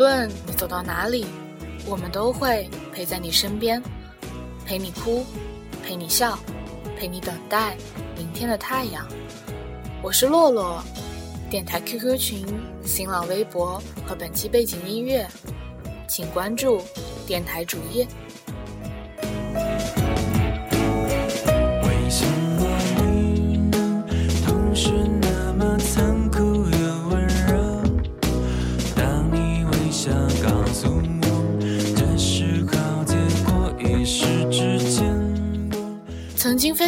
无论你走到哪里，我们都会陪在你身边，陪你哭，陪你笑，陪你等待明天的太阳。我是洛洛，电台 QQ 群、新浪微博和本期背景音乐，请关注电台主页。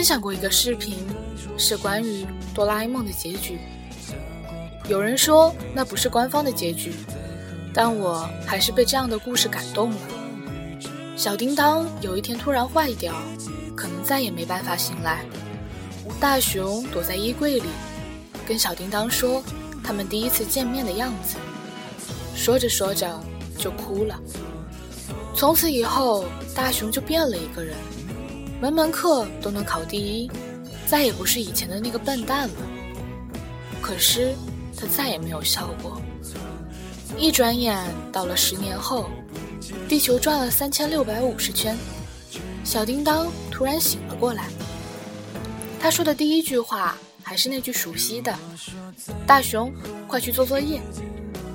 分享过一个视频，是关于哆啦 A 梦的结局。有人说那不是官方的结局，但我还是被这样的故事感动了。小叮当有一天突然坏掉，可能再也没办法醒来。大雄躲在衣柜里，跟小叮当说他们第一次见面的样子。说着说着就哭了。从此以后，大雄就变了一个人。门门课都能考第一，再也不是以前的那个笨蛋了。可是他再也没有笑过。一转眼到了十年后，地球转了三千六百五十圈，小叮当突然醒了过来。他说的第一句话还是那句熟悉的：“大熊，快去做作业。”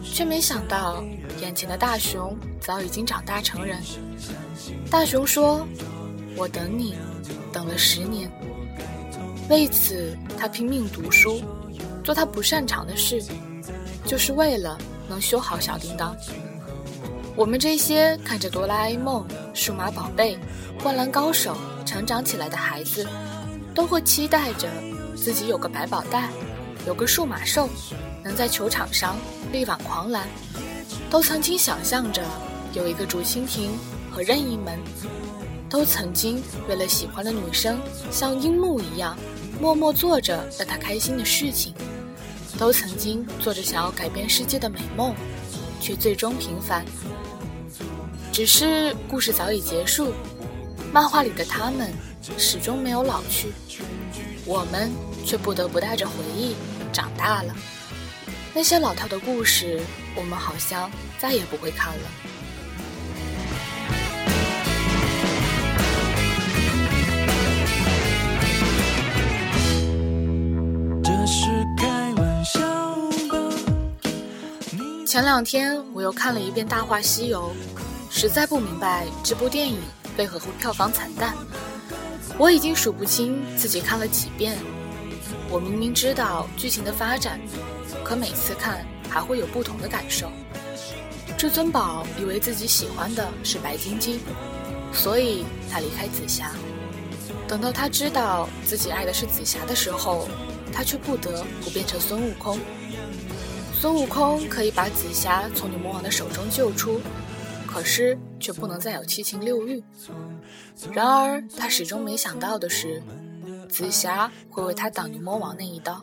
却没想到，眼前的大熊早已经长大成人。大熊说。我等你，等了十年。为此，他拼命读书，做他不擅长的事，就是为了能修好小叮当。我们这些看着哆啦 A 梦、数码宝贝、灌篮高手成长起来的孩子，都会期待着自己有个百宝袋，有个数码兽，能在球场上力挽狂澜。都曾经想象着有一个竹蜻蜓和任意门。都曾经为了喜欢的女生，像樱木一样，默默做着让她开心的事情；都曾经做着想要改变世界的美梦，却最终平凡。只是故事早已结束，漫画里的他们始终没有老去，我们却不得不带着回忆长大了。那些老套的故事，我们好像再也不会看了。前两天我又看了一遍《大话西游》，实在不明白这部电影为何会票房惨淡。我已经数不清自己看了几遍。我明明知道剧情的发展，可每次看还会有不同的感受。至尊宝以为自己喜欢的是白晶晶，所以他离开紫霞。等到他知道自己爱的是紫霞的时候，他却不得不变成孙悟空。孙悟空可以把紫霞从牛魔王的手中救出，可是却不能再有七情六欲。然而他始终没想到的是，紫霞会为他挡牛魔王那一刀，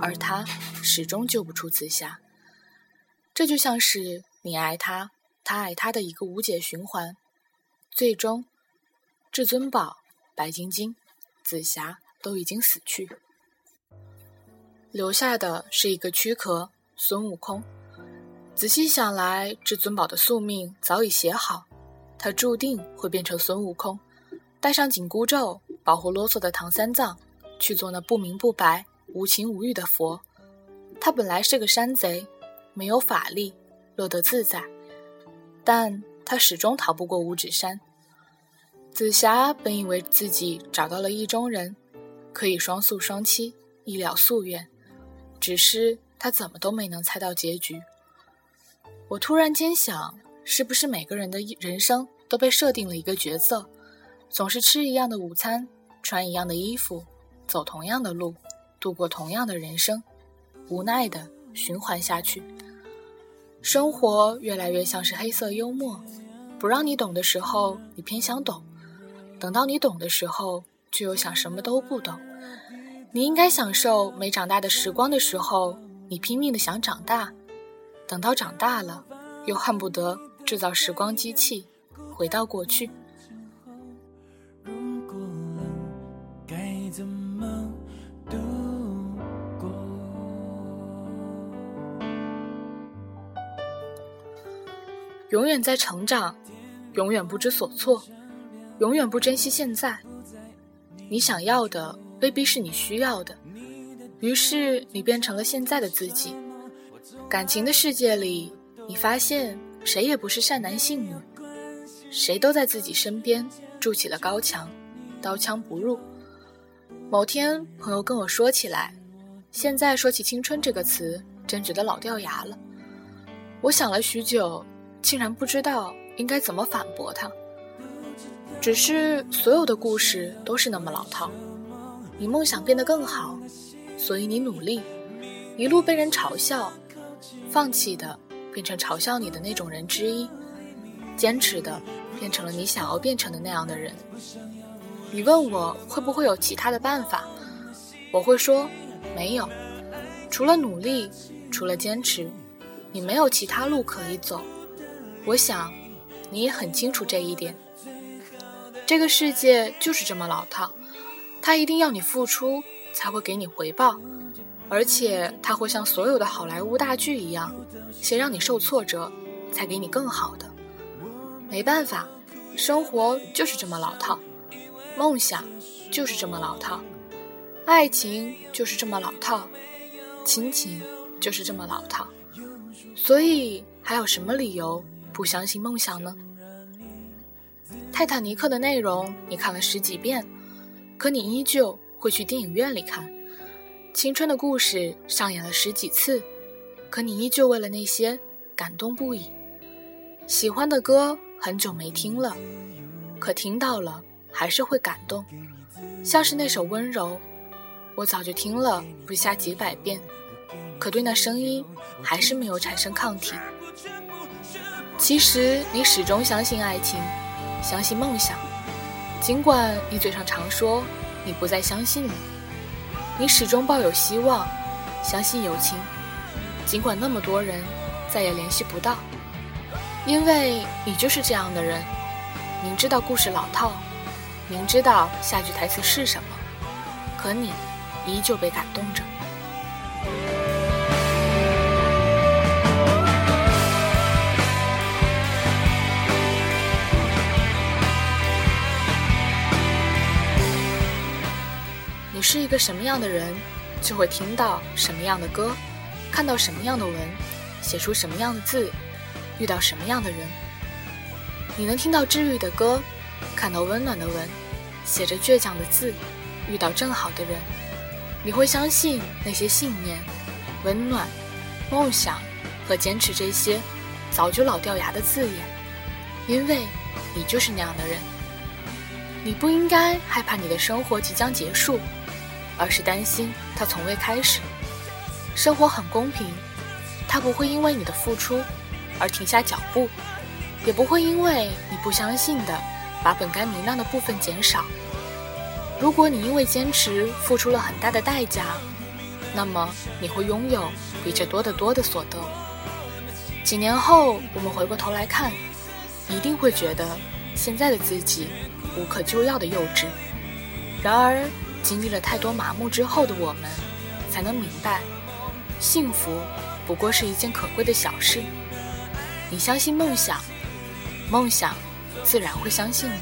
而他始终救不出紫霞。这就像是你爱他，他爱他的一个无解循环。最终，至尊宝、白晶晶、紫霞都已经死去，留下的是一个躯壳。孙悟空，仔细想来，至尊宝的宿命早已写好，他注定会变成孙悟空，带上紧箍咒，保护啰嗦的唐三藏，去做那不明不白、无情无欲的佛。他本来是个山贼，没有法力，乐得自在，但他始终逃不过五指山。紫霞本以为自己找到了意中人，可以双宿双栖，一了夙愿，只是。他怎么都没能猜到结局。我突然间想，是不是每个人的人生都被设定了一个角色，总是吃一样的午餐，穿一样的衣服，走同样的路，度过同样的人生，无奈的循环下去。生活越来越像是黑色幽默，不让你懂的时候，你偏想懂；等到你懂的时候，却又想什么都不懂。你应该享受没长大的时光的时候。你拼命的想长大，等到长大了，又恨不得制造时光机器，回到过去。永远在成长，永远不知所措，永远不珍惜现在。你想要的未必是你需要的，于是你变成了现在的自己。感情的世界里，你发现谁也不是善男信女，谁都在自己身边筑起了高墙，刀枪不入。某天，朋友跟我说起来，现在说起青春这个词，真觉得老掉牙了。我想了许久，竟然不知道应该怎么反驳他。只是所有的故事都是那么老套。你梦想变得更好，所以你努力，一路被人嘲笑，放弃的变成嘲笑你的那种人之一，坚持的变成了你想要变成的那样的人。你问我会不会有其他的办法，我会说没有，除了努力，除了坚持，你没有其他路可以走。我想你也很清楚这一点。这个世界就是这么老套，他一定要你付出才会给你回报，而且他会像所有的好莱坞大剧一样，先让你受挫折，才给你更好的。没办法，生活就是这么老套，梦想就是这么老套，爱情就是这么老套，亲情就是这么老套，所以还有什么理由不相信梦想呢？泰坦尼克的内容你看了十几遍，可你依旧会去电影院里看；青春的故事上演了十几次，可你依旧为了那些感动不已。喜欢的歌很久没听了，可听到了还是会感动，像是那首《温柔》，我早就听了不下几百遍，可对那声音还是没有产生抗体。其实你始终相信爱情。相信梦想，尽管你嘴上常说你不再相信了，你始终抱有希望，相信友情，尽管那么多人再也联系不到，因为你就是这样的人，明知道故事老套，明知道下句台词是什么，可你依旧被感动着。是一个什么样的人，就会听到什么样的歌，看到什么样的文，写出什么样的字，遇到什么样的人。你能听到治愈的歌，看到温暖的文，写着倔强的字，遇到正好的人。你会相信那些信念、温暖、梦想和坚持这些早就老掉牙的字眼，因为你就是那样的人。你不应该害怕你的生活即将结束。而是担心它从未开始。生活很公平，它不会因为你的付出而停下脚步，也不会因为你不相信的把本该明亮的部分减少。如果你因为坚持付出了很大的代价，那么你会拥有比这多得多的所得。几年后，我们回过头来看，一定会觉得现在的自己无可救药的幼稚。然而。经历了太多麻木之后的我们，才能明白，幸福不过是一件可贵的小事。你相信梦想，梦想自然会相信你，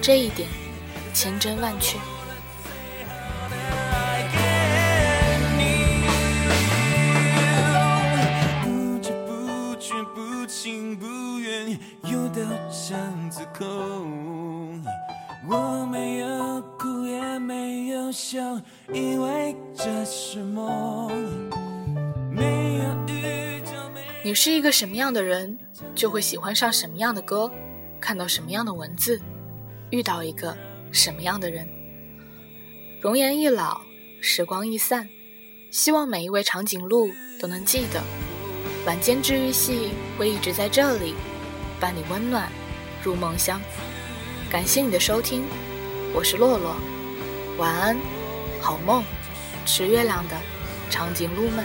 这一点千真万确。我没有没有想，因为这是梦。你是一个什么样的人，就会喜欢上什么样的歌，看到什么样的文字，遇到一个什么样的人。容颜易老，时光易散，希望每一位长颈鹿都能记得，晚间治愈系会一直在这里，伴你温暖入梦乡。感谢你的收听，我是洛洛，晚安好梦吃月亮的长颈鹿们。